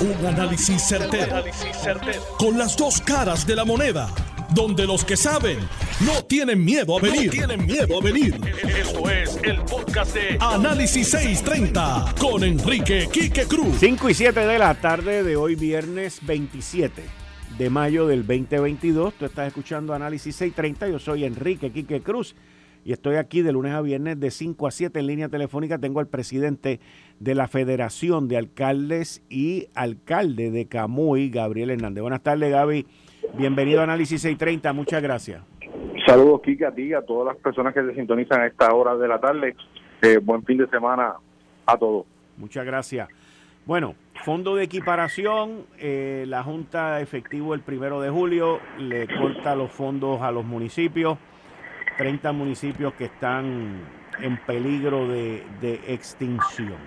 Un análisis certero, Con las dos caras de la moneda. Donde los que saben no tienen miedo a venir. tienen miedo a venir. Esto es el podcast de Análisis 630 con Enrique Quique Cruz. 5 y 7 de la tarde de hoy, viernes 27 de mayo del 2022. Tú estás escuchando Análisis 630. Yo soy Enrique Quique Cruz y estoy aquí de lunes a viernes de 5 a 7 en línea telefónica. Tengo al presidente de la Federación de Alcaldes y alcalde de Camuy, Gabriel Hernández. Buenas tardes, Gaby. Bienvenido a Análisis 630. Muchas gracias. Saludos, Kika, a ti y a todas las personas que se sintonizan a esta hora de la tarde. Eh, buen fin de semana a todos. Muchas gracias. Bueno, fondo de equiparación, eh, la Junta efectivo el primero de julio le corta los fondos a los municipios. 30 municipios que están en peligro de, extinción.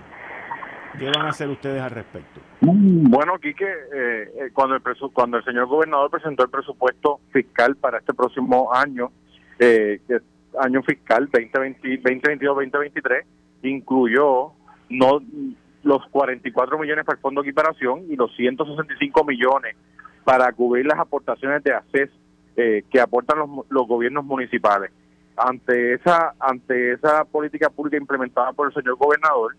¿Qué van a hacer ustedes al respecto? Bueno, Quique, eh, eh, cuando, el cuando el señor gobernador presentó el presupuesto fiscal para este próximo año, eh, año fiscal 2022-2023, incluyó no los 44 millones para el Fondo de Equiparación y los 165 millones para cubrir las aportaciones de ACES eh, que aportan los, los gobiernos municipales ante esa ante esa política pública implementada por el señor gobernador,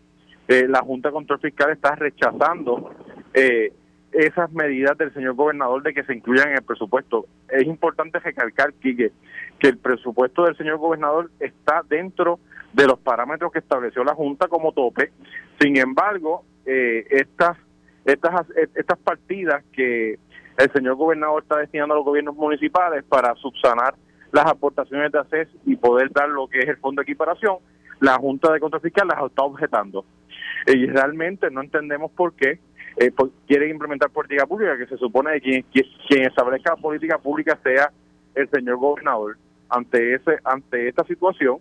eh, la Junta de Control Fiscal está rechazando eh, esas medidas del señor gobernador de que se incluyan en el presupuesto. Es importante recalcar, que que el presupuesto del señor gobernador está dentro de los parámetros que estableció la Junta como tope. Sin embargo, eh, estas, estas, estas partidas que el señor gobernador está destinando a los gobiernos municipales para subsanar las aportaciones de ACES y poder dar lo que es el fondo de equiparación, la Junta de Control Fiscal las está objetando. Y realmente no entendemos por qué eh, quieren implementar política pública, que se supone que quien, quien establezca política pública sea el señor gobernador. Ante ese ante esta situación,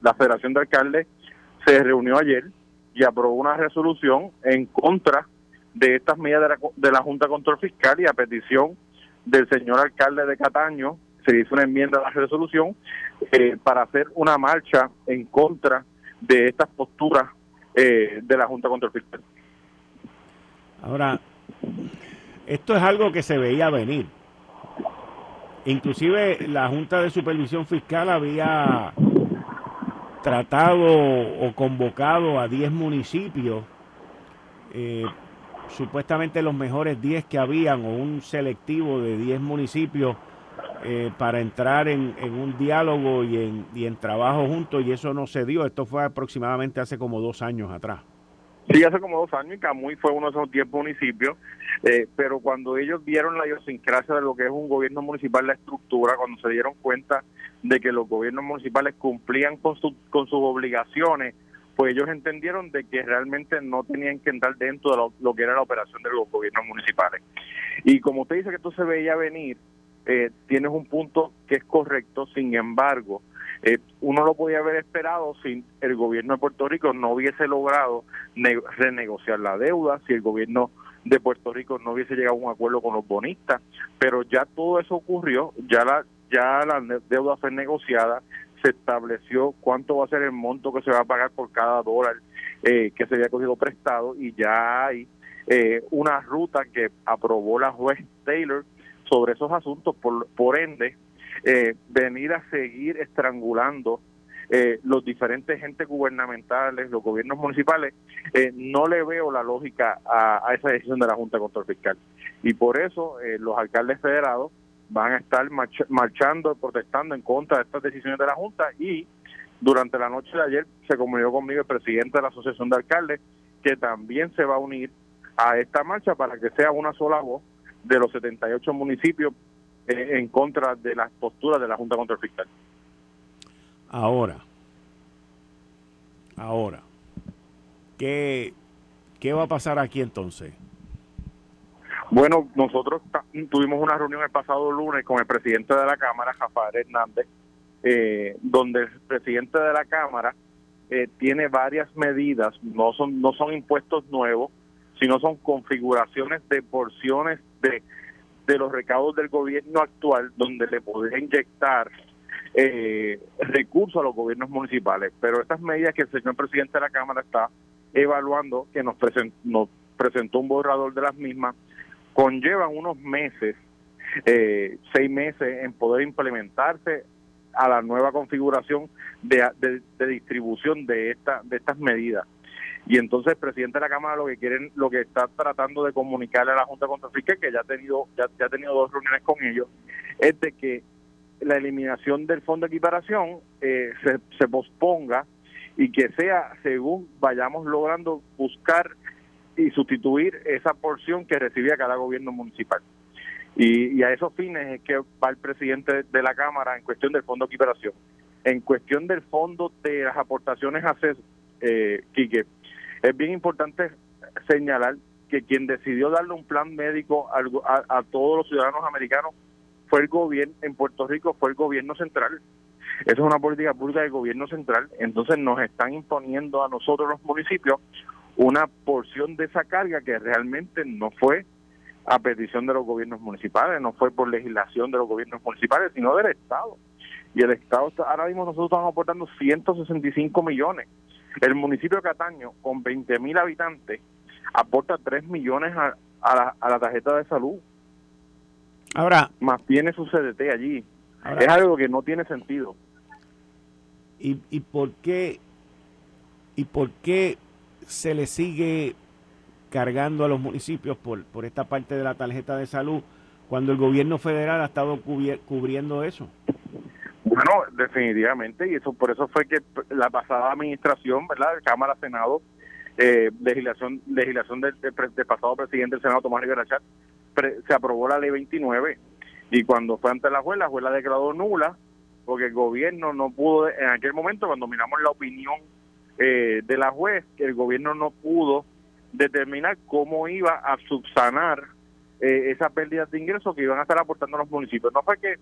la, Federación de Alcaldes se reunió ayer y aprobó una resolución en contra de estas medidas de la, de la Junta de Control Fiscal y a petición del señor alcalde de Cataño, se hizo una enmienda a la resolución eh, para hacer una marcha en contra de estas posturas eh, de la Junta Contra el Fiscal. Ahora, esto es algo que se veía venir. Inclusive la Junta de Supervisión Fiscal había tratado o convocado a 10 municipios, eh, supuestamente los mejores 10 que habían, o un selectivo de 10 municipios eh, para entrar en, un diálogo y en, y en trabajo juntos y eso no se dio. Esto fue aproximadamente hace como dos años atrás. Sí, hace como dos años y Camuy fue uno de esos diez municipios, eh, pero cuando ellos vieron la idiosincrasia de lo que es un gobierno municipal, la estructura, cuando se dieron cuenta de que los gobiernos municipales cumplían con, con sus obligaciones, pues ellos entendieron de que realmente no tenían que entrar dentro de lo, lo que era la operación de los gobiernos municipales. Y como usted dice que esto se veía venir, eh, tienes un punto que es correcto, sin embargo, eh, uno lo podía haber esperado si el gobierno de Puerto Rico no hubiese logrado renegociar la deuda, si el gobierno de Puerto Rico no hubiese llegado a un acuerdo con los bonistas, pero ya todo eso ocurrió, ya la ya la deuda fue negociada, se estableció cuánto va a ser el monto que se va a pagar por cada dólar eh, que se había cogido prestado y ya hay una ruta que aprobó la juez Taylor sobre esos asuntos, por, por ende, eh, venir a seguir estrangulando eh, los diferentes entes gubernamentales, los gobiernos municipales, eh, no le veo la lógica a, esa decisión de la Junta de Control Fiscal. Y por eso los alcaldes federados van a estar marchando, protestando en contra de estas decisiones de la Junta y durante la noche de ayer se comunicó conmigo el presidente de la Asociación de Alcaldes que también se va a unir a esta marcha para que sea una sola voz de los 78 municipios eh, en contra de las posturas de la Junta Contra el Fiscal. Ahora, ahora, ¿qué, ¿qué va a pasar aquí entonces? Bueno, nosotros tuvimos una reunión el pasado lunes con el presidente de la Cámara, Rafael Hernández, eh, donde el presidente de la Cámara eh, tiene varias medidas, no son, no son impuestos nuevos, sino son configuraciones de porciones de, los recaudos del gobierno actual donde le podría inyectar eh, recursos a los gobiernos municipales. Pero estas medidas que el señor presidente de la Cámara está evaluando, que nos, nos presentó un borrador de las mismas, conllevan unos meses, eh, seis meses en poder implementarse a la nueva configuración de, de, distribución de de estas medidas y entonces el presidente de la cámara lo que quieren lo que está tratando de comunicarle a la junta contra Fiscal que ya ha tenido ya, ya ha tenido dos reuniones con ellos es de que la eliminación del fondo de equiparación eh, se, se posponga y que sea según vayamos logrando buscar y sustituir esa porción que recibía cada gobierno municipal. Y, a esos fines es que va el presidente de la Cámara en cuestión del fondo de equiparación. En cuestión del fondo de las aportaciones a CES, eh, Quique, es bien importante señalar que quien decidió darle un plan médico a, a todos los ciudadanos americanos fue el gobierno, en Puerto Rico fue el gobierno central. Esa es una política pública del gobierno central. Entonces nos están imponiendo a nosotros los municipios una porción de esa carga que realmente no fue a petición de los gobiernos municipales, no fue por legislación de los gobiernos municipales, sino del Estado. Y el Estado, ahora mismo nosotros estamos aportando 165 millones. El municipio de Cataño, con 20 mil habitantes, aporta 3 millones a, a, la, tarjeta de salud. Ahora. Más tiene su CDT allí. es algo que no tiene sentido. ¿Y, y por qué? ¿Y por qué se le sigue cargando a los municipios por, por esta parte de la tarjeta de salud cuando el gobierno federal ha estado cubriendo eso? Bueno, definitivamente, y eso por eso fue que la pasada administración, ¿verdad? Cámara, Senado, eh, legislación legislación del, pasado presidente del Senado, Tomás Rivera Chat, se aprobó la ley 29 y cuando fue ante la juez, la juez la declaró nula porque el gobierno no pudo, en aquel momento cuando miramos la opinión eh, de la juez, que el gobierno no pudo determinar cómo iba a subsanar eh, esa pérdida de ingresos que iban a estar aportando los municipios. No fue que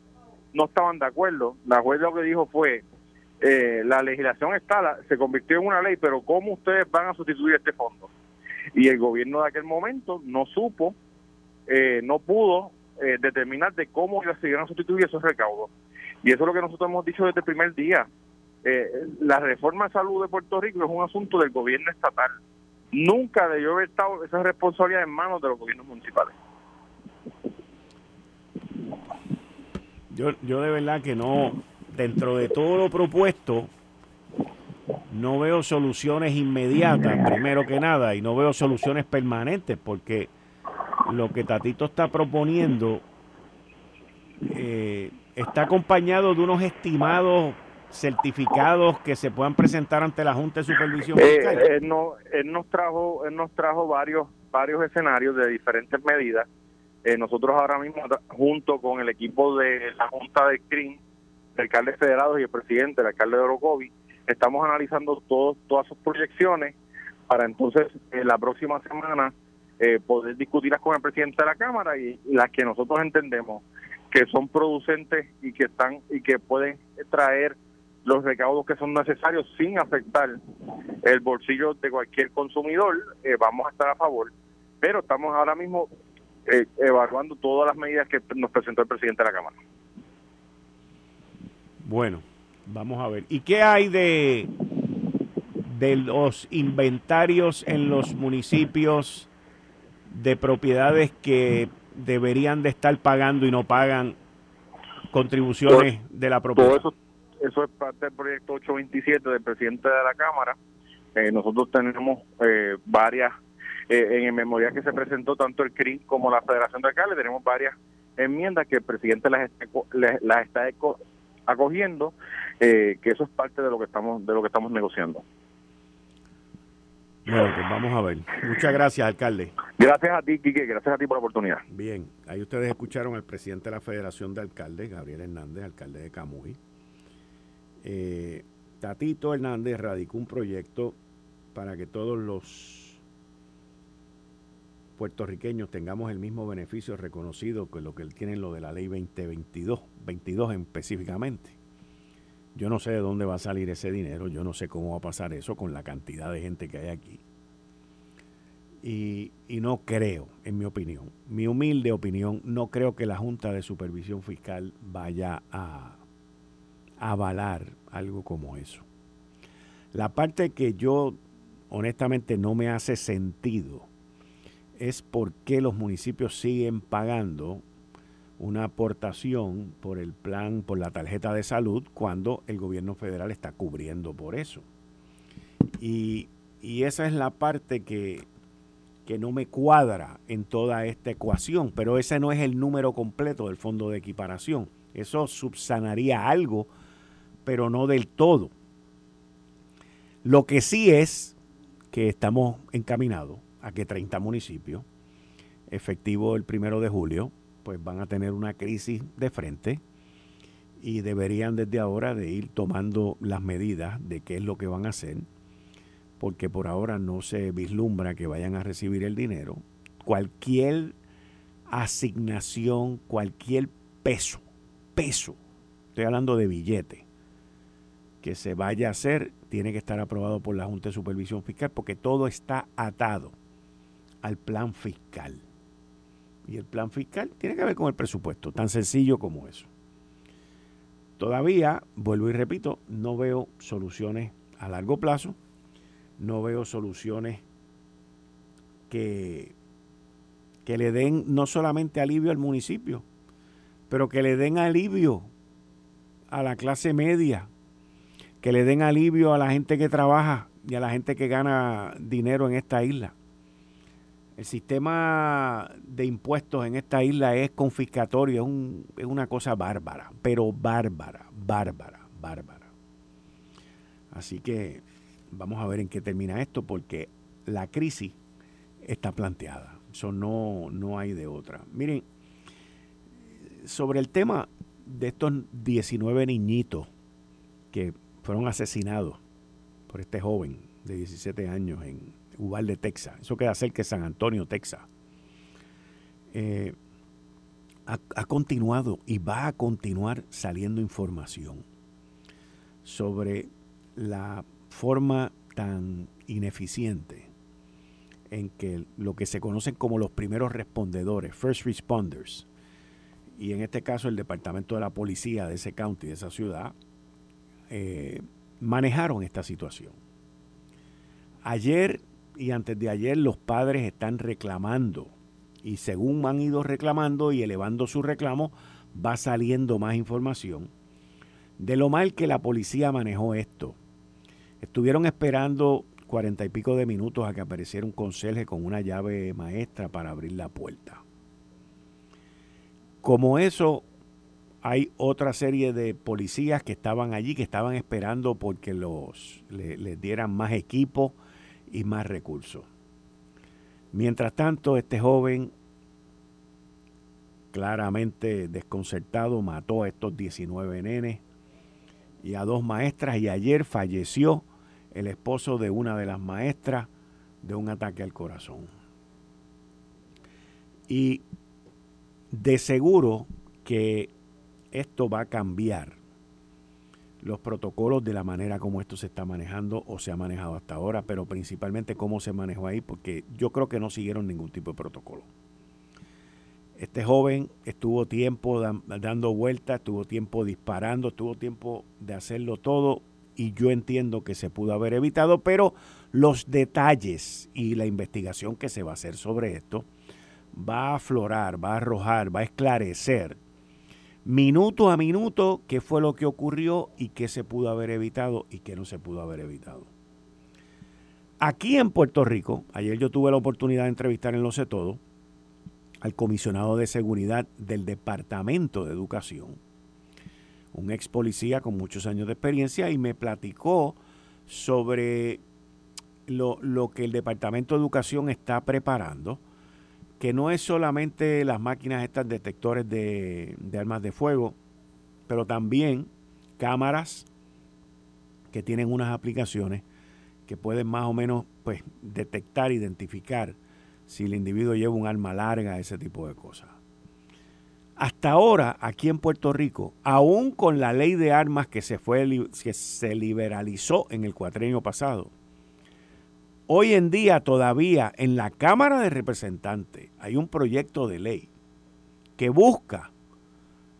no estaban de acuerdo, la juez lo que dijo fue, eh, la legislación está, se convirtió en una ley, pero ¿cómo ustedes van a sustituir este fondo? Y el gobierno de aquel momento no supo, eh, no pudo determinar de cómo se iban a sustituir esos recaudos. Y eso es lo que nosotros hemos dicho desde el primer día. la reforma de salud de Puerto Rico es un asunto del gobierno estatal nunca debió haber estado esa responsabilidad en manos de los gobiernos municipales. Yo, yo de verdad que no, dentro de todo lo propuesto, no veo soluciones inmediatas, primero que nada, y no veo soluciones permanentes, porque lo que Tatito está proponiendo eh, está acompañado de unos estimados certificados que se puedan presentar ante la Junta de Supervisión eh, Fiscal? Eh, no, él nos trajo, él nos trajo varios, varios escenarios de diferentes medidas. Eh, nosotros ahora mismo, junto con el equipo de la Junta de CRIM, el alcalde federado y el presidente, el alcalde de Orocovi, estamos analizando todos, todas sus proyecciones para entonces la próxima semana poder discutirlas con el presidente de la Cámara y, y las que nosotros entendemos que son producentes y que están y que pueden traer los recaudos que son necesarios sin afectar el bolsillo de cualquier consumidor, eh, vamos a estar a favor. Pero estamos ahora mismo eh, evaluando todas las medidas que nos presentó el presidente de la Cámara. Bueno, vamos a ver. ¿Y qué hay de, de los inventarios en los municipios de propiedades que deberían de estar pagando y no pagan contribuciones de la propiedad? Eso es parte del proyecto 827 del presidente de la Cámara. Eh, nosotros tenemos eh, varias, eh, en el memorial que se presentó tanto el CRI como la Federación de Alcaldes, tenemos varias enmiendas que el presidente las está, las está acogiendo, que eso es parte de lo que estamos de lo que estamos negociando. Bueno, pues vamos a ver. Muchas gracias, alcalde. Gracias a ti, Quique, gracias a ti por la oportunidad. Bien, ahí ustedes escucharon al presidente de la Federación de Alcaldes, Gabriel Hernández, alcalde de Camuy. Eh, Tatito Hernández radicó un proyecto para que todos los puertorriqueños tengamos el mismo beneficio reconocido que lo que tienen lo de la ley 2022, 22 específicamente. Yo no sé de dónde va a salir ese dinero, yo no sé cómo va a pasar eso con la cantidad de gente que hay aquí. Y, y, no creo, en mi opinión, mi humilde opinión, no creo que la Junta de Supervisión Fiscal vaya a, avalar algo como eso. La parte que yo honestamente no me hace sentido es por qué los municipios siguen pagando una aportación por el plan, por la tarjeta de salud, cuando el gobierno federal está cubriendo por eso. Y, esa es la parte que, que no me cuadra en toda esta ecuación, pero ese no es el número completo del fondo de equiparación. Eso subsanaría algo, pero no del todo. Lo que sí es que estamos encaminados a que 30 municipios, efectivo el primero de julio, pues van a tener una crisis de frente y deberían desde ahora de ir tomando las medidas de qué es lo que van a hacer, porque por ahora no se vislumbra que vayan a recibir el dinero. Cualquier asignación, cualquier peso, peso, estoy hablando de billete, que se vaya a hacer, tiene que estar aprobado por la Junta de Supervisión Fiscal, porque todo está atado al plan fiscal. Y el plan fiscal tiene que ver con el presupuesto, tan sencillo como eso. Todavía, vuelvo y repito, no veo soluciones a largo plazo, no veo soluciones que, que le den no solamente alivio al municipio, pero que le den alivio a la clase media, que le den alivio a la gente que trabaja y a la gente que gana dinero en esta isla. El sistema de impuestos en esta isla es confiscatorio, es, una cosa bárbara, pero bárbara, bárbara, bárbara. Así que vamos a ver en qué termina esto, porque la crisis está planteada. Eso no, no hay de otra. Miren, sobre el tema de estos 19 niñitos que fueron asesinados por este joven de 17 años en, de Texas. Eso queda cerca de San Antonio, Texas. Eh, ha, continuado y va a continuar saliendo información sobre la forma tan ineficiente en que lo que se conocen como los primeros respondedores, first responders, y en este caso el departamento de la policía de ese county, de esa ciudad, eh, manejaron esta situación. Ayer y antes de ayer los padres están reclamando y según han ido reclamando y elevando su reclamo, va saliendo más información de lo mal que la policía manejó esto. Estuvieron esperando cuarenta y pico de minutos a que apareciera un conserje con una llave maestra para abrir la puerta. Como eso, hay otra serie de policías que estaban allí, que estaban esperando porque los, les dieran más equipo, y más recursos. Mientras tanto, este joven, claramente desconcertado, mató a estos 19 nenes y a dos maestras y ayer falleció el esposo de una de las maestras de un ataque al corazón. Y de seguro que esto va a cambiar los protocolos de la manera como esto se está manejando o se ha manejado hasta ahora, pero principalmente cómo se manejó ahí, porque yo creo que no siguieron ningún tipo de protocolo. Este joven estuvo tiempo dando vueltas, estuvo tiempo disparando, estuvo tiempo de hacerlo todo y yo entiendo que se pudo haber evitado, pero los detalles y la investigación que se va a hacer sobre esto va a aflorar, va a arrojar, va a esclarecer minuto a minuto qué fue lo que ocurrió y qué se pudo haber evitado y qué no se pudo haber evitado. Aquí en Puerto Rico, ayer yo tuve la oportunidad de entrevistar en Lo Sé Todo al comisionado de seguridad del Departamento de Educación, un ex policía con muchos años de experiencia y me platicó sobre lo, lo que el Departamento de Educación está preparando que no es solamente las máquinas estas detectores de, armas de fuego, pero también cámaras que tienen unas aplicaciones que pueden más o menos pues, detectar, identificar si el individuo lleva un arma larga, ese tipo de cosas. Hasta ahora, aquí en Puerto Rico, aún con la ley de armas que se, fue, que se liberalizó en el cuatrenio pasado, Hoy en día todavía en la Cámara de Representantes hay un proyecto de ley que busca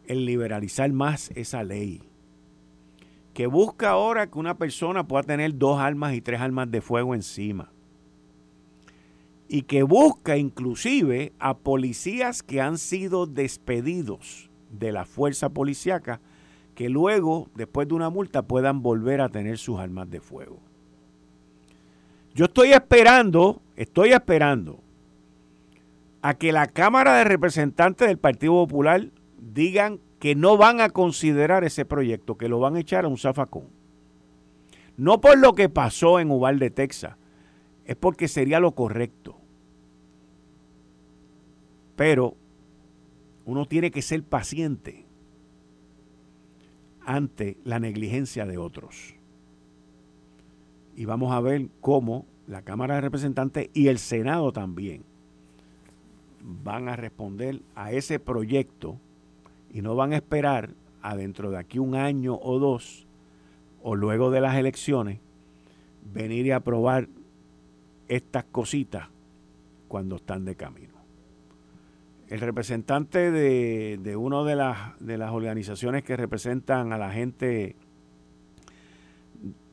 el liberalizar más esa ley. Que busca ahora que una persona pueda tener dos armas y tres armas de fuego encima. y que busca inclusive a policías que han sido despedidos de la fuerza policíaca que luego, después de una multa, puedan volver a tener sus armas de fuego. Yo estoy esperando, estoy esperando a que la Cámara de Representantes del Partido Popular digan que no van a considerar ese proyecto, que lo van a echar a un zafacón. No por lo que pasó en Uvalde, Texas, es porque sería lo correcto. Pero uno tiene que ser paciente ante la negligencia de otros. Y vamos a ver cómo la Cámara de Representantes y el Senado también van a responder a ese proyecto y no van a esperar a dentro de aquí un año o dos o luego de las elecciones venir y aprobar estas cositas cuando están de camino. El representante de, de una de las, de las organizaciones que representan a la gente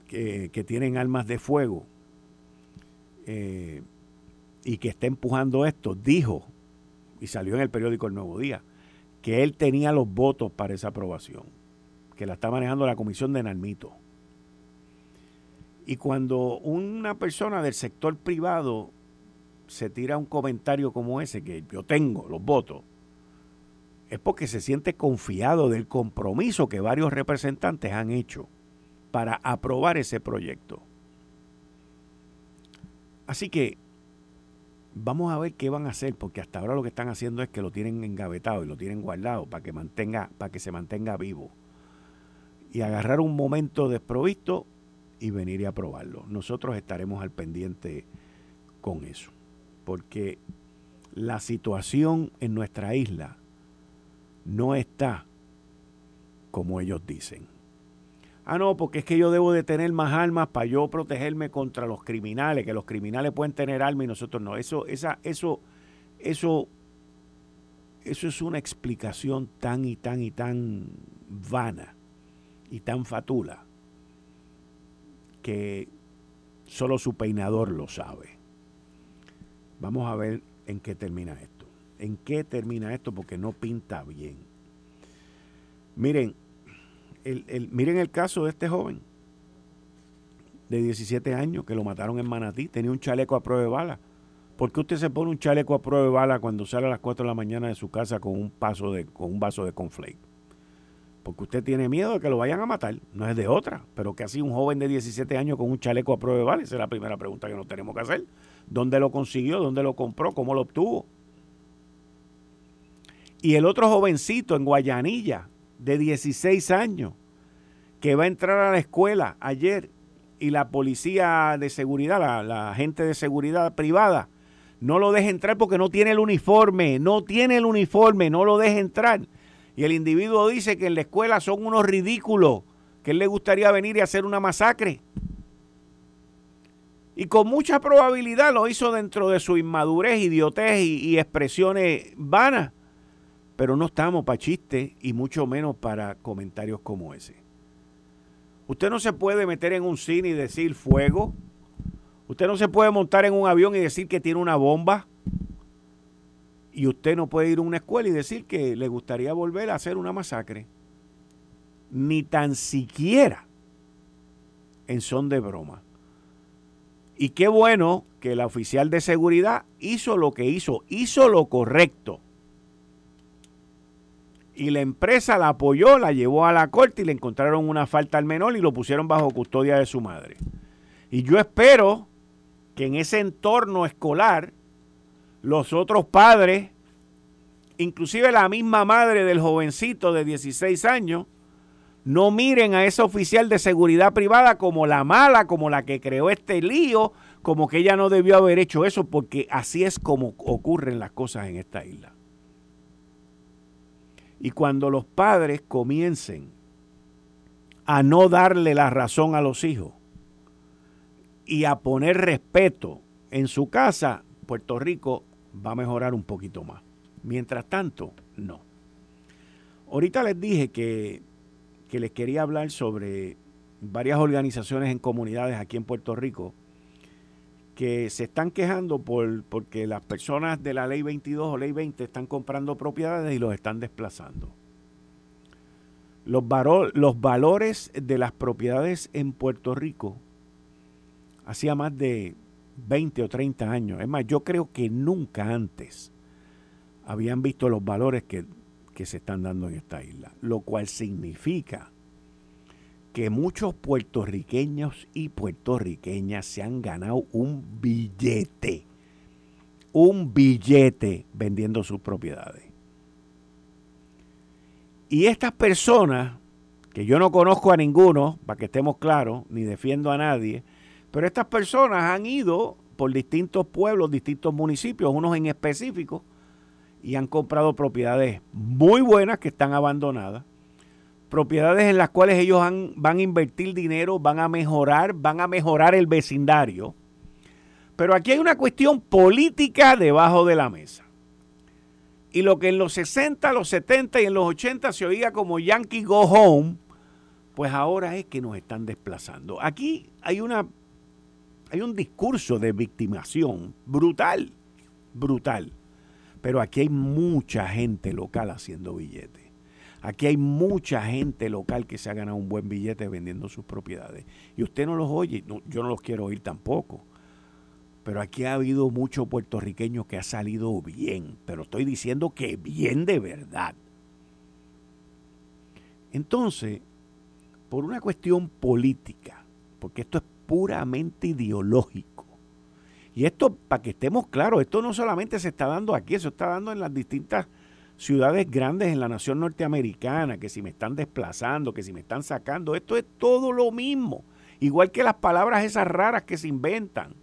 que, tienen armas de fuego eh, y que está empujando esto, dijo, y salió en el periódico El Nuevo Día, que él tenía los votos para esa aprobación, que la está manejando la comisión de Nalmito. Y cuando una persona del sector privado se tira un comentario como ese, que yo tengo los votos, es porque se siente confiado del compromiso que varios representantes han hecho para aprobar ese proyecto. Así que vamos a ver qué van a hacer, porque hasta ahora lo que están haciendo es que lo tienen engavetado y lo tienen guardado para que mantenga, para que se mantenga vivo. Y agarrar un momento desprovisto y venir a probarlo. Nosotros estaremos al pendiente con eso, porque la situación en nuestra isla no está como ellos dicen. Ah, no, porque es que yo debo de tener más armas para yo protegerme contra los criminales, que los criminales pueden tener armas y nosotros no. Eso, esa, eso, eso, eso es una explicación tan y tan y tan vana y tan fatula que solo su peinador lo sabe. Vamos a ver en qué termina esto. En qué termina esto porque no pinta bien. Miren, miren el caso de este joven de 17 años que lo mataron en Manatí. Tenía un chaleco a prueba de bala. ¿Por qué usted se pone un chaleco a prueba de bala cuando sale a las 4 de la mañana de su casa con un, paso de, con un vaso de conflate? porque usted tiene miedo de que lo vayan a matar, no es de otra, pero que así un joven de 17 años con un chaleco a prueba de bala, esa es la primera pregunta que nos tenemos que hacer. ¿Dónde lo consiguió? ¿Dónde lo compró? ¿Cómo lo obtuvo? Y el otro jovencito en Guayanilla, de 16 años, que va a entrar a la escuela ayer y la policía de seguridad, la, gente de seguridad privada, no lo deja entrar porque no tiene el uniforme, no tiene el uniforme, no lo deja entrar y el individuo dice que en la escuela son unos ridículos, que él le gustaría venir y hacer una masacre. Y con mucha probabilidad lo hizo dentro de su inmadurez, idiotez y, expresiones vanas. Pero no estamos para chistes y mucho menos para comentarios como ese. Usted no se puede meter en un cine y decir fuego. Usted no se puede montar en un avión y decir que tiene una bomba. Y usted no puede ir a una escuela y decir que le gustaría volver a hacer una masacre. Ni tan siquiera en son de broma. Y qué bueno que la oficial de seguridad hizo lo que hizo, hizo lo correcto. Y la empresa la apoyó, la llevó a la corte y le encontraron una falta al menor y lo pusieron bajo custodia de su madre. Y yo espero que en ese entorno escolar los otros padres, inclusive la misma madre del jovencito de 16 años, no miren a ese oficial de seguridad privada como la mala, como la que creó este lío, como que ella no debió haber hecho eso, porque así es como ocurren las cosas en esta isla. Y cuando los padres comiencen a no darle la razón a los hijos y a poner respeto en su casa, Puerto Rico va a mejorar un poquito más. Mientras tanto, no. Ahorita les dije que, que les quería hablar sobre varias organizaciones en comunidades aquí en Puerto Rico que se están quejando por, porque las personas de la ley 22 o ley 20 están comprando propiedades y los están desplazando. Los, los valores de las propiedades en Puerto Rico hacía más de 20 o 30 años. Es más, yo creo que nunca antes habían visto los valores que, que se están dando en esta isla. Lo cual significa que muchos puertorriqueños y puertorriqueñas se han ganado un billete. Un billete vendiendo sus propiedades. Y estas personas, que yo no conozco a ninguno, para que estemos claros, ni defiendo a nadie, pero estas personas han ido por distintos pueblos, distintos municipios, unos en específico, y han comprado propiedades muy buenas que están abandonadas, propiedades en las cuales ellos van a invertir dinero, van a mejorar, van a mejorar el vecindario. Pero aquí hay una cuestión política debajo de la mesa. Y lo que en los 60, los 70 y en los 80 se oía como Yankee Go Home, pues ahora es que nos están desplazando. Aquí hay una hay un discurso de victimación brutal, brutal. Pero aquí hay mucha gente local haciendo billetes. Aquí hay mucha gente local que se ha ganado un buen billete vendiendo sus propiedades. Y usted no los oye, yo no los quiero oír tampoco. Pero aquí ha habido mucho puertorriqueño que ha salido bien, pero estoy diciendo que bien de verdad. Entonces, por una cuestión política, porque esto es puramente ideológico, y esto, para que estemos claros, esto no solamente se está dando aquí, eso está dando en las distintas ciudades grandes en la nación norteamericana, que si me están desplazando, que si me están sacando, esto es todo lo mismo. Igual que las palabras esas raras que se inventan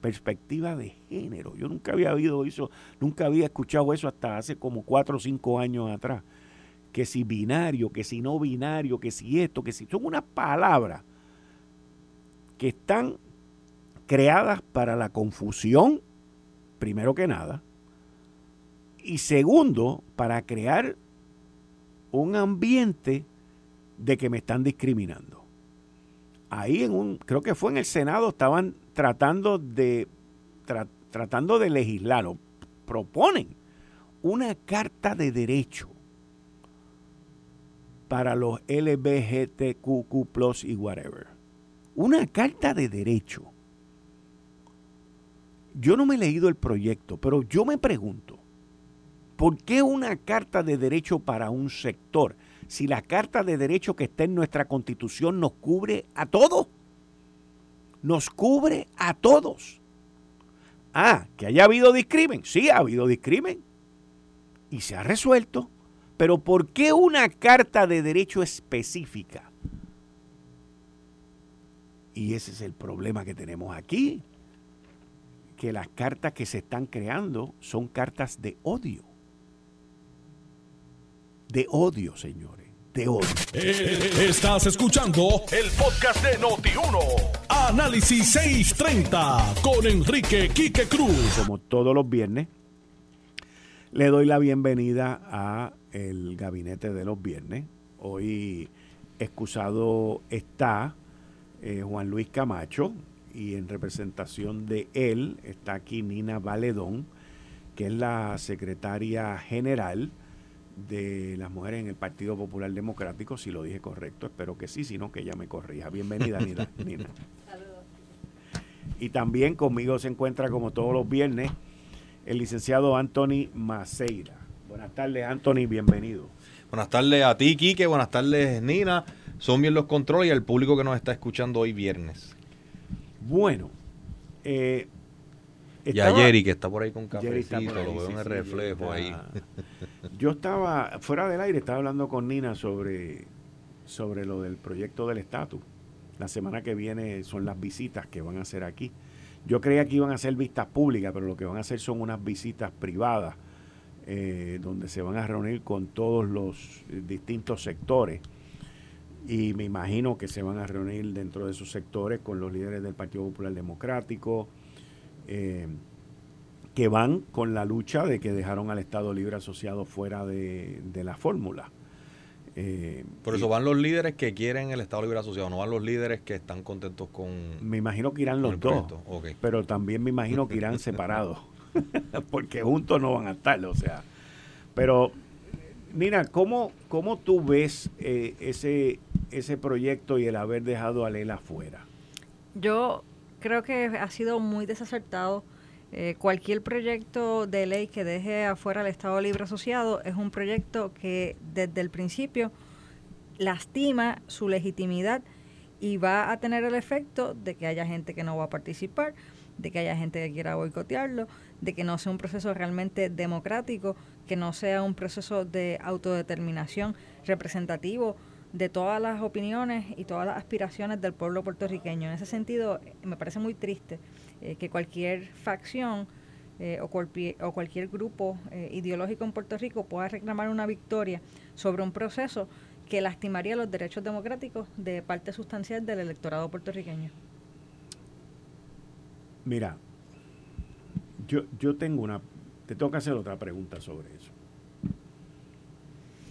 perspectiva de género. Yo nunca había oído eso, nunca había escuchado eso hasta hace como cuatro o cinco años atrás. Que si binario, que si no binario, que si esto, que si son unas palabras que están creadas para la confusión, primero que nada, y segundo, para crear un ambiente de que me están discriminando. Ahí en un, creo que fue en el Senado, estaban tratando de, tratando de legislar, o proponen una carta de derecho para los LBGTQ y whatever. Una carta de derecho. Yo no me he leído el proyecto, pero yo me pregunto, ¿por qué una carta de derecho para un sector si la carta de derecho que está en nuestra constitución nos cubre a todos? nos cubre a todos. Ah, que haya habido discrimen. Sí, ha habido discrimen. Y se ha resuelto. Pero ¿por qué una carta de derecho específica? Y ese es el problema que tenemos aquí. Que las cartas que se están creando son cartas de odio. De odio, señores. Eh, estás escuchando el podcast de Noti1. Análisis 630 con Enrique Quique Cruz. Como todos los viernes, le doy la bienvenida a el gabinete de los viernes. Hoy excusado está eh, Juan Luis Camacho y en representación de él está aquí Nina Valedón, que es la secretaria general de las mujeres en el Partido Popular Democrático, si lo dije correcto, espero que sí, sino que ella me corrija. Bienvenida, Nina. Nina. Y también conmigo se encuentra, como todos los viernes, el licenciado Anthony Maceira. Buenas tardes, Anthony, bienvenido. Buenas tardes a ti, Quique, buenas tardes, Nina. Son bien los controles y al público que nos está escuchando hoy viernes. Bueno, eh, y a Jerry, que está por ahí con cafecito, lo veo en el reflejo ahí. Yo estaba, fuera del aire, estaba hablando con Nina sobre, sobre lo del proyecto del estatus. La semana que viene son las visitas que van a hacer aquí. Yo creía que iban a ser vistas públicas, pero lo que van a hacer son unas visitas privadas, eh, donde se van a reunir con todos los distintos sectores. Y me imagino que se van a reunir dentro de esos sectores con los líderes del Partido Popular Democrático, eh, que van con la lucha de que dejaron al Estado Libre Asociado fuera de, la fórmula. Eh, Por eso van los líderes que quieren el Estado Libre Asociado, no van los líderes que están contentos con. Me imagino que irán los dos. Pero también me imagino que irán separados. porque juntos no van a estar, o sea. Pero, Nina, ¿cómo, cómo tú ves eh, ese, ese proyecto y el haber dejado a Lela fuera? Yo creo que ha sido muy desacertado. Eh, cualquier proyecto de ley que deje afuera el Estado Libre Asociado es un proyecto que desde el principio lastima su legitimidad y va a tener el efecto de que haya gente que no va a participar, de que haya gente que quiera boicotearlo, de que no sea un proceso realmente democrático, que no sea un proceso de autodeterminación representativo de todas las opiniones y todas las aspiraciones del pueblo puertorriqueño. En ese sentido, me parece muy triste eh, que cualquier facción eh, o, cualquier grupo eh, ideológico en Puerto Rico pueda reclamar una victoria sobre un proceso que lastimaría los derechos democráticos de parte sustancial del electorado puertorriqueño. Mira, yo, yo tengo una, te que hacer otra pregunta sobre eso.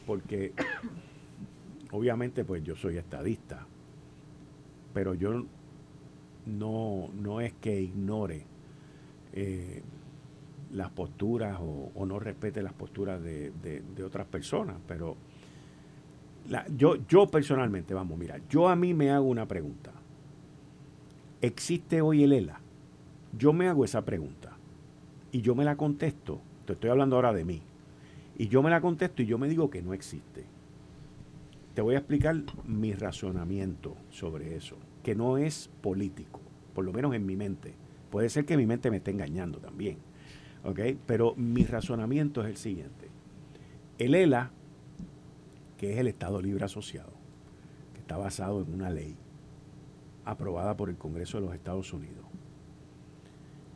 Porque obviamente pues yo soy estadista, pero yo no, no es que ignore eh, las posturas o, no respete las posturas de, otras personas, pero yo, yo personalmente, vamos, mira, yo a mí me hago una pregunta. ¿Existe hoy el ELA? Yo me hago esa pregunta y yo me la contesto, te estoy hablando ahora de mí, y yo me la contesto y yo me digo que no existe. Te voy a explicar mi razonamiento sobre eso, que no es político, por lo menos en mi mente. Puede ser que mi mente me esté engañando también, ¿ok? Pero mi razonamiento es el siguiente. El ELA, que es el Estado Libre Asociado, que está basado en una ley aprobada por el Congreso de los Estados Unidos,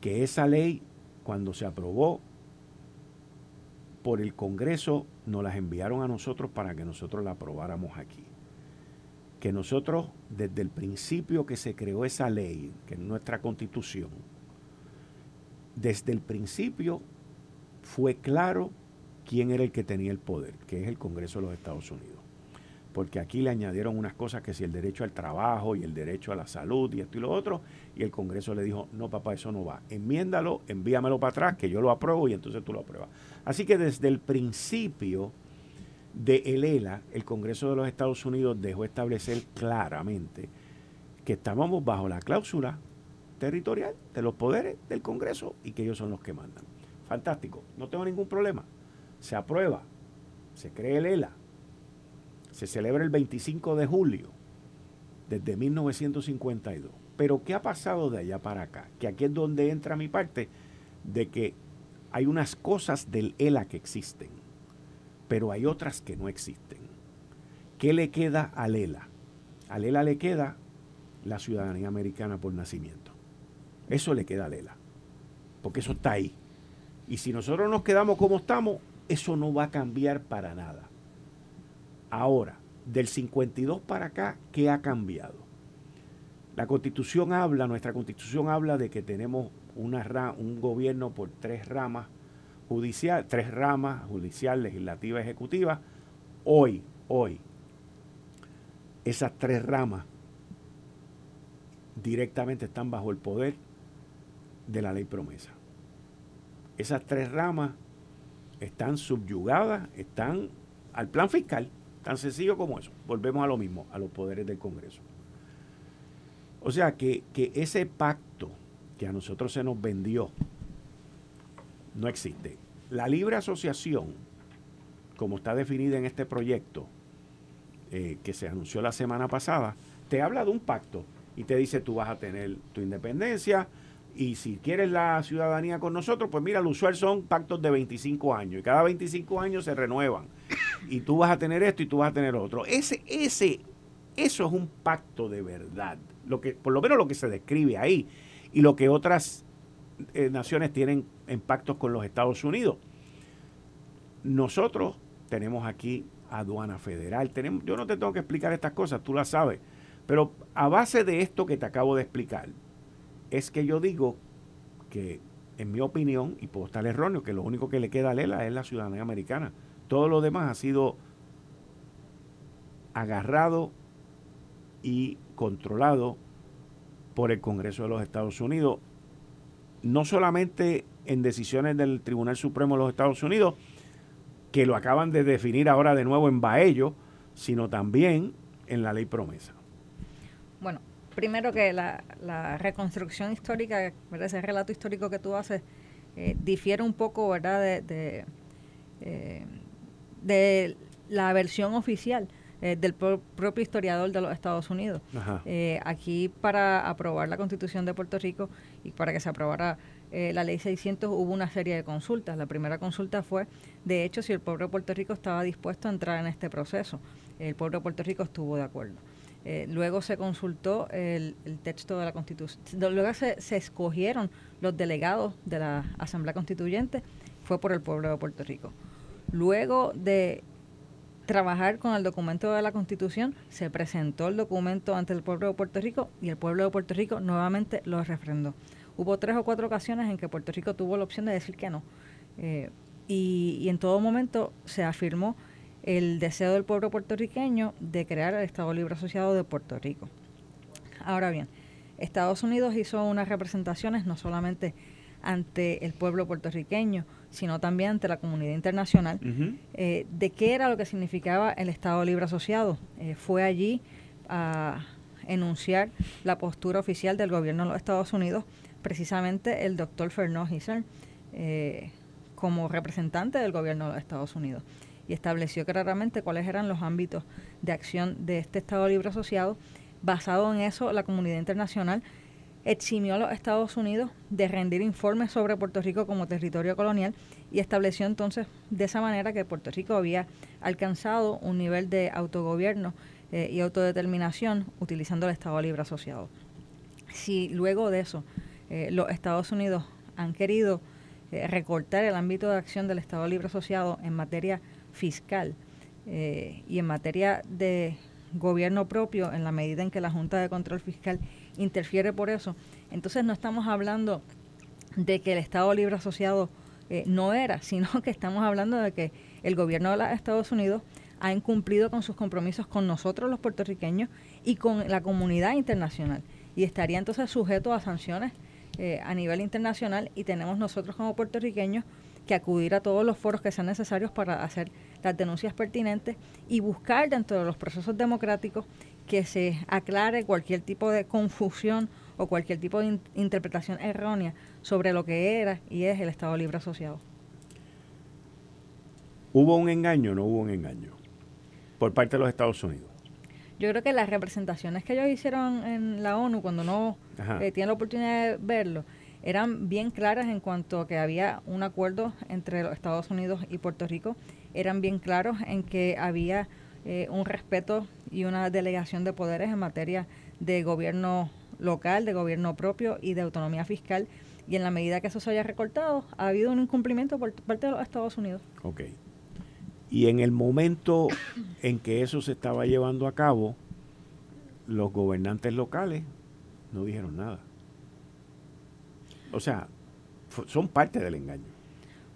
que esa ley cuando se aprobó por el Congreso, nos las enviaron a nosotros para que nosotros la aprobáramos aquí. Que nosotros, desde el principio que se creó esa ley, que es nuestra constitución, desde el principio fue claro quién era el que tenía el poder, que es el Congreso de los Estados Unidos porque aquí le añadieron unas cosas que si el derecho al trabajo y el derecho a la salud y esto y lo otro, y el Congreso le dijo, no papá, eso no va, enmiéndalo, envíamelo para atrás, que yo lo apruebo y entonces tú lo apruebas. Así que desde el principio de el ELA, el Congreso de los Estados Unidos dejó establecer claramente que estábamos bajo la cláusula territorial de los poderes del Congreso y que ellos son los que mandan. Fantástico, no tengo ningún problema. Se aprueba, se cree el ELA, se celebra el 25 de julio desde 1952. Pero ¿qué ha pasado de allá para acá? Que aquí es donde entra mi parte de que hay unas cosas del ELA que existen, pero hay otras que no existen. ¿Qué le queda al ELA? Al ELA le queda la ciudadanía americana por nacimiento. Eso le queda al ELA, porque eso está ahí. Y si nosotros nos quedamos como estamos, eso no va a cambiar para nada. Ahora, del 52 para acá, ¿qué ha cambiado? La constitución habla, nuestra constitución habla de que tenemos una, un gobierno por tres ramas judicial, tres ramas, judicial, legislativa, ejecutiva. Hoy, hoy, esas tres ramas directamente están bajo el poder de la ley promesa. Esas tres ramas están subyugadas, están al plan fiscal. Tan sencillo como eso. Volvemos a lo mismo, a los poderes del Congreso. O sea que, ese pacto que a nosotros se nos vendió no existe. La libre asociación, como está definida en este proyecto eh, que se anunció la semana pasada, te habla de un pacto y te dice tú vas a tener tu independencia y si quieres la ciudadanía con nosotros, pues mira, lo usual son pactos de 25 años y cada 25 años se renuevan y tú vas a tener esto y tú vas a tener otro. Ese, ese, eso es un pacto de verdad. Lo que, por lo menos lo que se describe ahí. Y lo que otras eh, naciones tienen en pactos con los Estados Unidos. Nosotros tenemos aquí aduana federal. Tenemos, yo no te tengo que explicar estas cosas, tú las sabes. Pero a base de esto que te acabo de explicar, es que yo digo que, en mi opinión, y puedo estar erróneo, que lo único que le queda a Lela es la ciudadanía americana. Todo lo demás ha sido agarrado y controlado por el Congreso de los Estados Unidos, no solamente en decisiones del Tribunal Supremo de los Estados Unidos, que lo acaban de definir ahora de nuevo en Baello, sino también en la ley promesa. Bueno, primero que la, reconstrucción histórica, ese relato histórico que tú haces, eh, difiere un poco ¿verdad? de, eh, de la versión oficial eh, del propio historiador de los Estados Unidos. Eh, aquí para aprobar la constitución de Puerto Rico y para que se aprobara eh, la ley 600 hubo una serie de consultas. La primera consulta fue, de hecho, si el pueblo de Puerto Rico estaba dispuesto a entrar en este proceso. El pueblo de Puerto Rico estuvo de acuerdo. luego se consultó el, texto de la Constitución. Luego se, se, escogieron los delegados de la Asamblea Constituyente, fue por el pueblo de Puerto Rico. Luego de trabajar con el documento de la Constitución, se presentó el documento ante el pueblo de Puerto Rico y el pueblo de Puerto Rico nuevamente lo refrendó. Hubo tres o cuatro ocasiones en que Puerto Rico tuvo la opción de decir que no. Eh, y, en todo momento se afirmó el deseo del pueblo puertorriqueño de crear el Estado Libre Asociado de Puerto Rico. Ahora bien, Estados Unidos hizo unas representaciones no solamente ante el pueblo puertorriqueño, sino también ante la comunidad internacional, eh, de qué era lo que significaba el Estado Libre Asociado. Eh, fue allí a enunciar la postura oficial del gobierno de los Estados Unidos, precisamente el doctor Fernand Hissel, eh, como representante del gobierno de los Estados Unidos, y estableció claramente cuáles eran los ámbitos de acción de este Estado Libre Asociado. Basado en eso, la comunidad internacional eximió a los Estados Unidos de rendir informes sobre Puerto Rico como territorio colonial y estableció entonces de esa manera que Puerto Rico había alcanzado un nivel de autogobierno eh, y autodeterminación utilizando el Estado Libre Asociado. Si luego de eso eh, los Estados Unidos han querido eh, recortar el ámbito de acción del Estado Libre Asociado en materia fiscal y en materia de gobierno propio en la medida en que la Junta de Control Fiscal interfiere por eso. Entonces no estamos hablando de que el Estado Libre Asociado eh, no era, sino que estamos hablando de que el gobierno de los Estados Unidos ha incumplido con sus compromisos con nosotros los puertorriqueños y con la comunidad internacional y estaría entonces sujeto a sanciones eh, a nivel internacional y tenemos nosotros como puertorriqueños que acudir a todos los foros que sean necesarios para hacer las denuncias pertinentes y buscar dentro de los procesos democráticos que se aclare cualquier tipo de confusión o cualquier tipo de interpretación errónea sobre lo que era y es el Estado Libre Asociado. ¿Hubo un engaño o no hubo un engaño por parte de los Estados Unidos? Yo creo que las representaciones que ellos hicieron en la ONU, cuando no eh, tienen la oportunidad de verlo, eran bien claras en cuanto a que había un acuerdo entre los Estados Unidos y Puerto Rico, eran bien claros en que había eh, un respeto y una delegación de poderes en materia de gobierno local, de gobierno propio y de autonomía fiscal. Y en la medida que eso se haya recortado, ha habido un incumplimiento por parte de los Estados Unidos. Ok. Y en el momento en que eso se estaba llevando a cabo, los gobernantes locales no dijeron nada. O sea, son parte del engaño.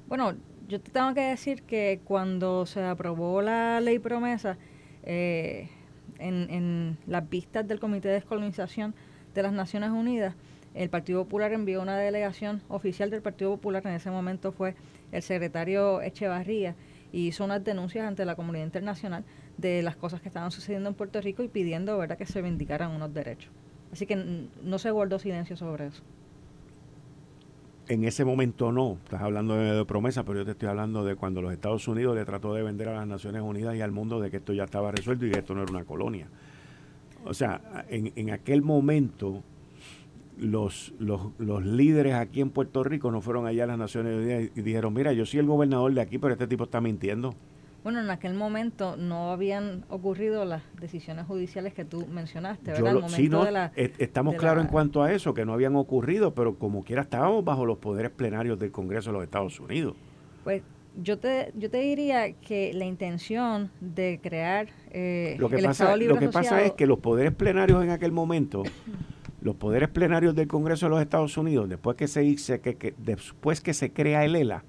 Bueno, yo te tengo que decir que cuando se aprobó la ley promesa, eh, en, en las vistas del Comité de Descolonización de las Naciones Unidas, el Partido Popular envió una delegación oficial del Partido Popular, en ese momento fue el secretario Echevarría, y hizo unas denuncias ante la comunidad internacional de las cosas que estaban sucediendo en Puerto Rico y pidiendo ¿verdad? que se vindicaran unos derechos. Así que no se guardó silencio sobre eso en ese momento no, estás hablando de, promesa, pero yo te estoy hablando de cuando los Estados Unidos le trató de vender a las Naciones Unidas y al mundo de que esto ya estaba resuelto y que esto no era una colonia. O sea, en, en aquel momento los, los, los, líderes aquí en Puerto Rico no fueron allá a las Naciones Unidas y dijeron, mira, yo soy el gobernador de aquí, pero este tipo está mintiendo. Bueno, en aquel momento no habían ocurrido las decisiones judiciales que tú mencionaste, ¿verdad? sí, no, estamos claros en cuanto a eso, que no habían ocurrido, pero como quiera estábamos bajo los poderes plenarios del Congreso de los Estados Unidos. Pues yo te, yo te diría que la intención de crear eh, lo que el pasa, Estado Libre Lo que pasa es que los poderes plenarios en aquel momento, los poderes plenarios del Congreso de los Estados Unidos, después que se, que, que, después que se crea el ELA,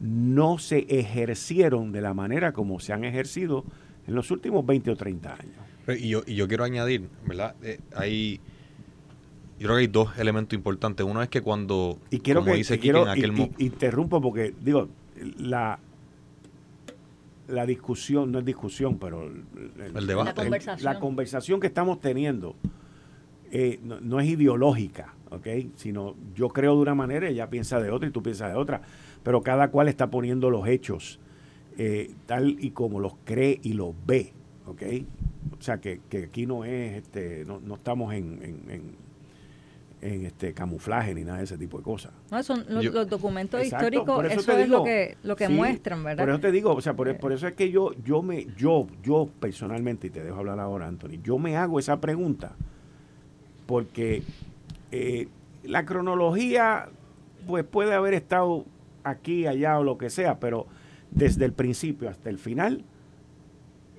no se ejercieron de la manera como se han ejercido en los últimos 20 o 30 años. Y yo, y yo quiero añadir, ¿verdad? Eh, hay, yo creo que hay dos elementos importantes. Uno es que cuando, y quiero como que, dice quiero, en aquel momento... Interrumpo porque, digo, la, la discusión, no es discusión, pero el, debate. La conversación. la conversación que estamos teniendo eh, no, es ideológica, ¿ok? Sino yo creo de una manera, ella piensa de otra y tú piensas de otra, pero cada cual está poniendo los hechos eh, tal y como los cree y los ve, ¿ok? O sea, que, aquí no es, este, no, no estamos en, en, este camuflaje ni nada de ese tipo de cosas. No, son los, documentos históricos, eso, es lo que, lo que muestran, ¿verdad? Por eso te digo, o sea, por, por, eso es que yo, yo me, yo, yo personalmente, y te dejo hablar ahora, Anthony, yo me hago esa pregunta porque eh, la cronología pues puede haber estado aquí, allá o lo que sea, pero desde el principio hasta el final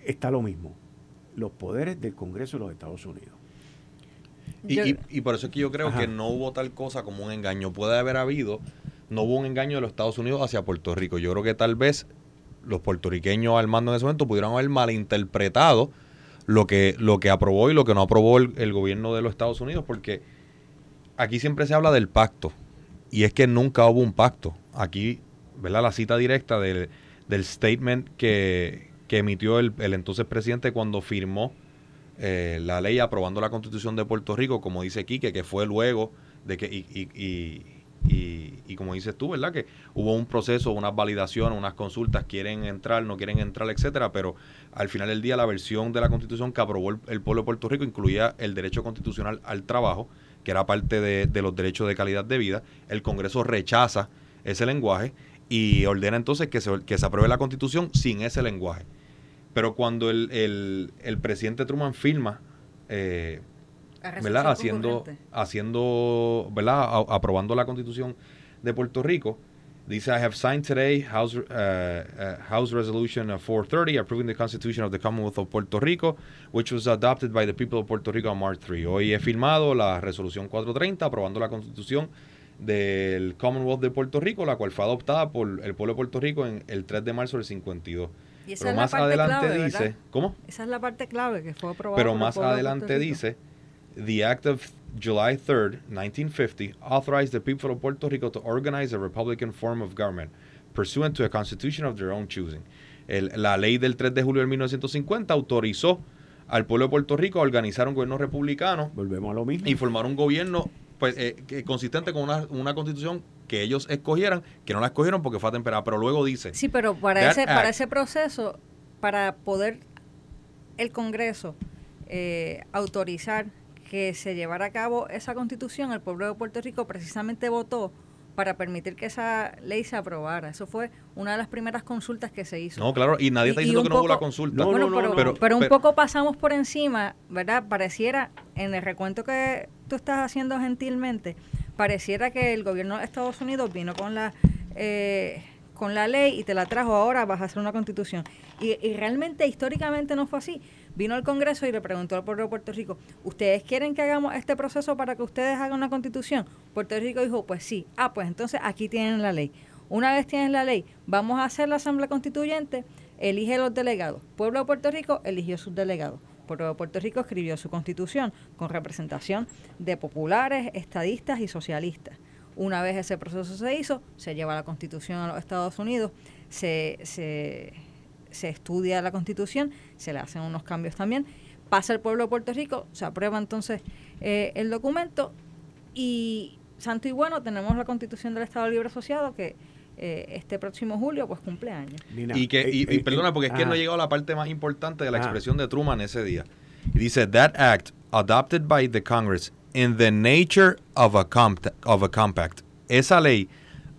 está lo mismo, los poderes del Congreso de los Estados Unidos. Y, por eso es que yo creo que no hubo tal cosa como un engaño. Puede haber habido, no hubo un engaño de los Estados Unidos hacia Puerto Rico. Yo creo que tal vez los puertorriqueños al mando en ese momento pudieron haber malinterpretado lo que, lo que aprobó y lo que no aprobó el, gobierno de los Estados Unidos, porque aquí siempre se habla del pacto, y es que nunca hubo un pacto. Aquí, ¿verdad? La cita directa del, del statement que, emitió el, entonces presidente cuando firmó eh, la ley aprobando la constitución de Puerto Rico, como dice Quique, que fue luego de que, y y, y, como dices tú, ¿verdad? Que hubo un proceso, unas validaciones, unas consultas, quieren entrar, no quieren entrar, etcétera, pero al final del día la versión de la Constitución que aprobó el, pueblo de Puerto Rico incluía el derecho constitucional al trabajo, que era parte de, los derechos de calidad de vida. El Congreso rechaza ese lenguaje y ordena entonces que se, que se apruebe la Constitución sin ese lenguaje. Pero cuando el, el, el presidente Truman firma eh, ¿verdad? Haciendo, haciendo, ¿verdad? aprobando la constitución de Puerto Rico. Dice, I have signed today House, uh, uh, House Resolution 430 approving the Constitution of the Commonwealth of Puerto Rico, which was adopted by the people of Puerto Rico on March 3. Hoy he firmado la resolución 430 aprobando la Constitución del Commonwealth de Puerto Rico, la cual fue adoptada por el pueblo de Puerto Rico en el 3 de marzo del 52. Pero más adelante dice, ¿cómo? Esa es la parte clave que fue aprobada. Pero más adelante dice the Act of July 3rd, 1950, authorized the people of Puerto Rico to organize a Republican form of government, pursuant to a constitution of their own choosing. El, la ley del 3 de julio de 1950 autorizó al pueblo de Puerto Rico a organizar un gobierno republicano. Volvemos a lo mismo. Y formar un gobierno pues, eh, consistente con una, una, constitución que ellos escogieran, que no la escogieron porque fue atemperada, pero luego dice... Sí, pero para ese, para ese proceso, para poder el Congreso eh, autorizar que se llevara a cabo esa constitución, el pueblo de Puerto Rico precisamente votó para permitir que esa ley se aprobara. Eso fue una de las primeras consultas que se hizo. No, claro, y nadie está diciendo que no hubo la consulta. bueno, pero, un poco pasamos por encima, ¿verdad? Pareciera, en el recuento que tú estás haciendo gentilmente, pareciera que el gobierno de Estados Unidos vino con la... Eh, con la ley y te la trajo ahora, vas a hacer una constitución. Y, y realmente, históricamente no fue así vino al Congreso y le preguntó al pueblo de Puerto Rico, ¿ustedes quieren que hagamos este proceso para que ustedes hagan una constitución? Puerto Rico dijo, pues sí. Ah, pues entonces aquí tienen la ley. Una vez tienen la ley, vamos a hacer la Asamblea Constituyente, elige los delegados. Pueblo de Puerto Rico eligió sus delegados. Pueblo de Puerto Rico escribió su constitución con representación de populares, estadistas y socialistas. Una vez ese proceso se hizo, se lleva la constitución a los Estados Unidos, se, se se estudia la constitución, se le hacen unos cambios también, pasa el pueblo de Puerto Rico, se aprueba entonces eh, el documento y santo y bueno tenemos la constitución del Estado Libre Asociado que eh, este próximo julio pues cumpleaños. y que y, eh, perdona porque es que no ha llegado la parte más importante de la expresión de Truman ese día. Y dice that act adopted by the Congress in the nature of a of a compact. Esa ley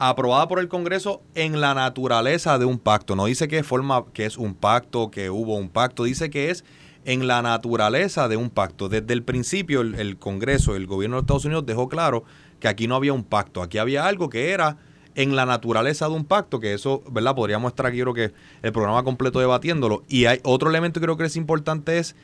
aprobada por el Congreso en la naturaleza de un pacto. No dice que forma que es un pacto, que hubo un pacto, dice que es en la naturaleza de un pacto. Desde el principio el, Congreso, el gobierno de Estados Unidos dejó claro que aquí no había un pacto, aquí había algo que era en la naturaleza de un pacto, que eso, ¿verdad? Podríamos estar aquí, creo que el programa completo debatiéndolo. Y hay otro elemento que creo que es importante es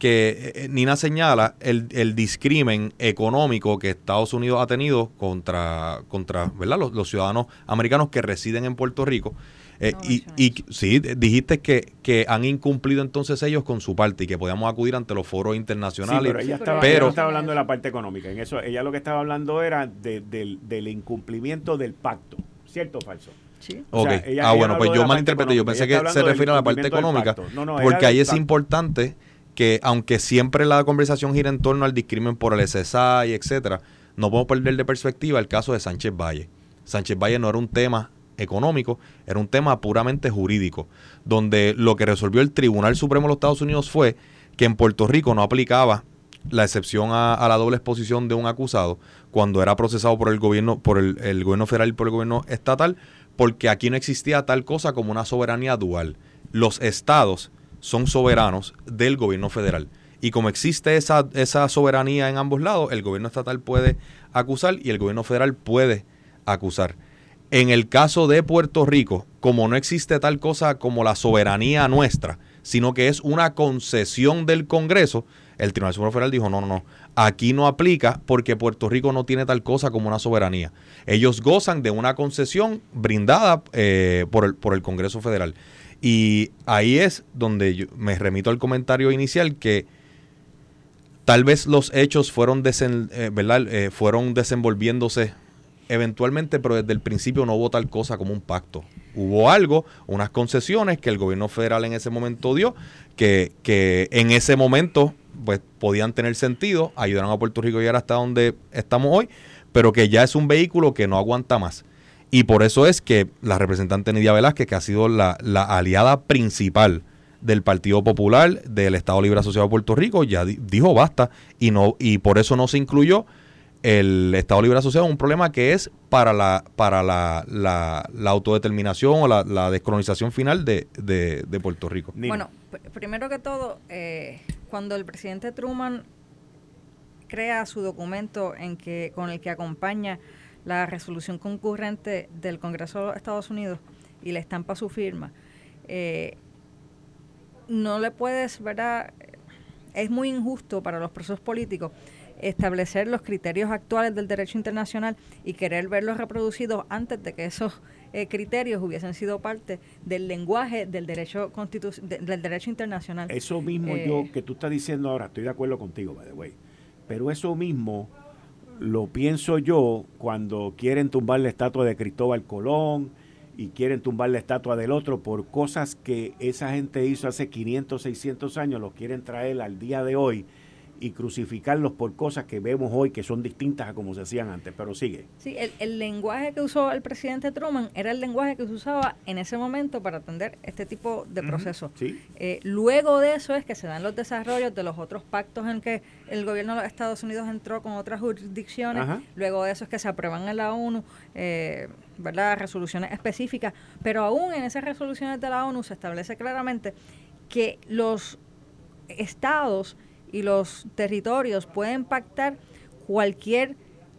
que eh, Nina señala el, el, discrimen económico que Estados Unidos ha tenido contra, contra ¿verdad? Los, ciudadanos americanos que residen en Puerto Rico. Eh, y, y, sí, dijiste que, que han incumplido entonces ellos con su parte y que podíamos acudir ante los foros internacionales. pero ella estaba, estaba hablando de la parte económica. En eso, ella lo que estaba hablando era del, incumplimiento del pacto. ¿Cierto o falso? Sí. ah, bueno, pues yo malinterpreté. Yo pensé que se refiere a la parte económica. porque ahí es importante que, aunque siempre la conversación gira en torno al discrimen por el SSA y etcétera, no podemos perder de perspectiva el caso de Sánchez Valle. Sánchez Valle no era un tema económico, era un tema puramente jurídico, donde lo que resolvió el Tribunal Supremo de los Estados Unidos fue que en Puerto Rico no aplicaba la excepción a, la doble exposición de un acusado cuando era procesado por el gobierno, por el, el, gobierno federal y por el gobierno estatal, porque aquí no existía tal cosa como una soberanía dual. Los estados son soberanos del gobierno federal. Y como existe esa, esa soberanía en ambos lados, el gobierno estatal puede acusar y el gobierno federal puede acusar. En el caso de Puerto Rico, como no existe tal cosa como la soberanía nuestra, sino que es una concesión del Congreso, el Tribunal Supremo Federal dijo, no, no, no, aquí no aplica porque Puerto Rico no tiene tal cosa como una soberanía. Ellos gozan de una concesión brindada eh, por, el, por el Congreso Federal. Y ahí es donde yo me remito al comentario inicial que tal vez los hechos fueron, eh, eh, fueron desenvolviéndose eventualmente, pero desde el principio no hubo tal cosa como un pacto. Hubo algo, unas concesiones que el gobierno federal en ese momento dio, que, que en ese momento pues podían tener sentido, ayudaron a Puerto Rico a llegar hasta donde estamos hoy, pero que ya es un vehículo que no aguanta más. Y por eso es que la representante Nidia Velázquez, que ha sido la, la aliada principal del Partido Popular del Estado Libre Asociado de Puerto Rico, ya dijo basta y no y por eso no se incluyó el Estado Libre Asociado un problema que es para la para la, la, autodeterminación o la, la descolonización final de, de, Puerto Rico. Bueno, primero que todo, eh, cuando el presidente Truman crea su documento en que con el que acompaña la resolución concurrente del Congreso de Estados Unidos y le estampa su firma, eh, no le puedes, ¿verdad? Es muy injusto para los procesos políticos establecer los criterios actuales del derecho internacional y querer verlos reproducidos antes de que esos eh, criterios hubiesen sido parte del lenguaje del derecho del derecho internacional. Eso mismo yo eh, que tú estás diciendo ahora, estoy de acuerdo contigo, by the way. Pero eso mismo lo pienso yo cuando quieren tumbar la estatua de Cristóbal Colón y quieren tumbar la estatua del otro por cosas que esa gente hizo hace 500, 600 años, lo quieren traer al día de hoy y crucificarlos por cosas que vemos hoy que son distintas a como se hacían antes, pero sigue. Sí, el, lenguaje que usó el presidente Truman era el lenguaje que se usaba en ese momento para atender este tipo de procesos. Eh, luego de eso es que se dan los desarrollos de los otros pactos en que el gobierno de los Estados Unidos entró con otras jurisdicciones, luego de eso es que se aprueban en la ONU, eh, ¿verdad?, resoluciones específicas, pero aún en esas resoluciones de la ONU se establece claramente que los estados y los territorios pueden pactar cualquier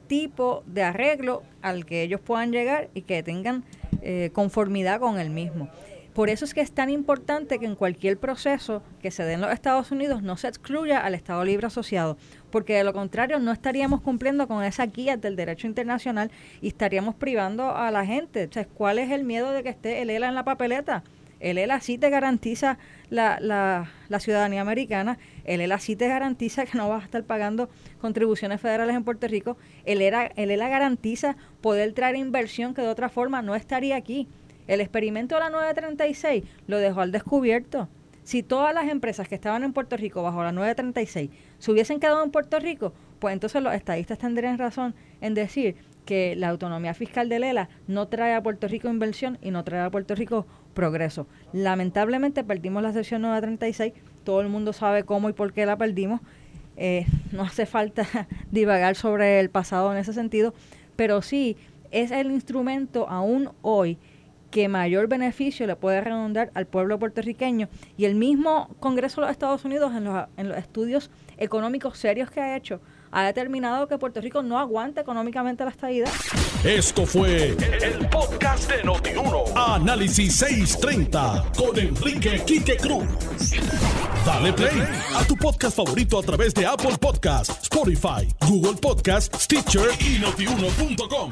tipo de arreglo al que ellos puedan llegar y que tengan eh, conformidad con el mismo. Por eso es que es tan importante que en cualquier proceso que se dé en los Estados Unidos no se excluya al Estado Libre Asociado, porque de lo contrario no estaríamos cumpliendo con esa guía del derecho internacional y estaríamos privando a la gente. ¿cuál es el miedo de que esté el ELA en la papeleta? El ELA sí te garantiza la, la, la, ciudadanía americana, el ELA sí te garantiza que no vas a estar pagando contribuciones federales en Puerto Rico, el ELA, el ELA garantiza poder traer inversión que de otra forma no estaría aquí. El experimento de la 936 lo dejó al descubierto. Si todas las empresas que estaban en Puerto Rico bajo la 936 se hubiesen quedado en Puerto Rico, pues entonces los estadistas tendrían razón en decir que la autonomía fiscal de Lela no trae a Puerto Rico inversión y no trae a Puerto Rico progreso. Lamentablemente perdimos la sesión 936, todo el mundo sabe cómo y por qué la perdimos. Eh, no hace falta divagar sobre el pasado en ese sentido, pero sí es el instrumento aún hoy que mayor beneficio le puede redundar al pueblo puertorriqueño y el mismo Congreso de los Estados Unidos en los, en los estudios económicos serios que ha hecho ha determinado que Puerto Rico no aguanta económicamente la estadía. Esto fue el, podcast de Notiuno. Análisis 630 con Enrique Quique Cruz. Dale play a tu podcast favorito a través de Apple Podcasts, Spotify, Google Podcasts, Stitcher y notiuno.com.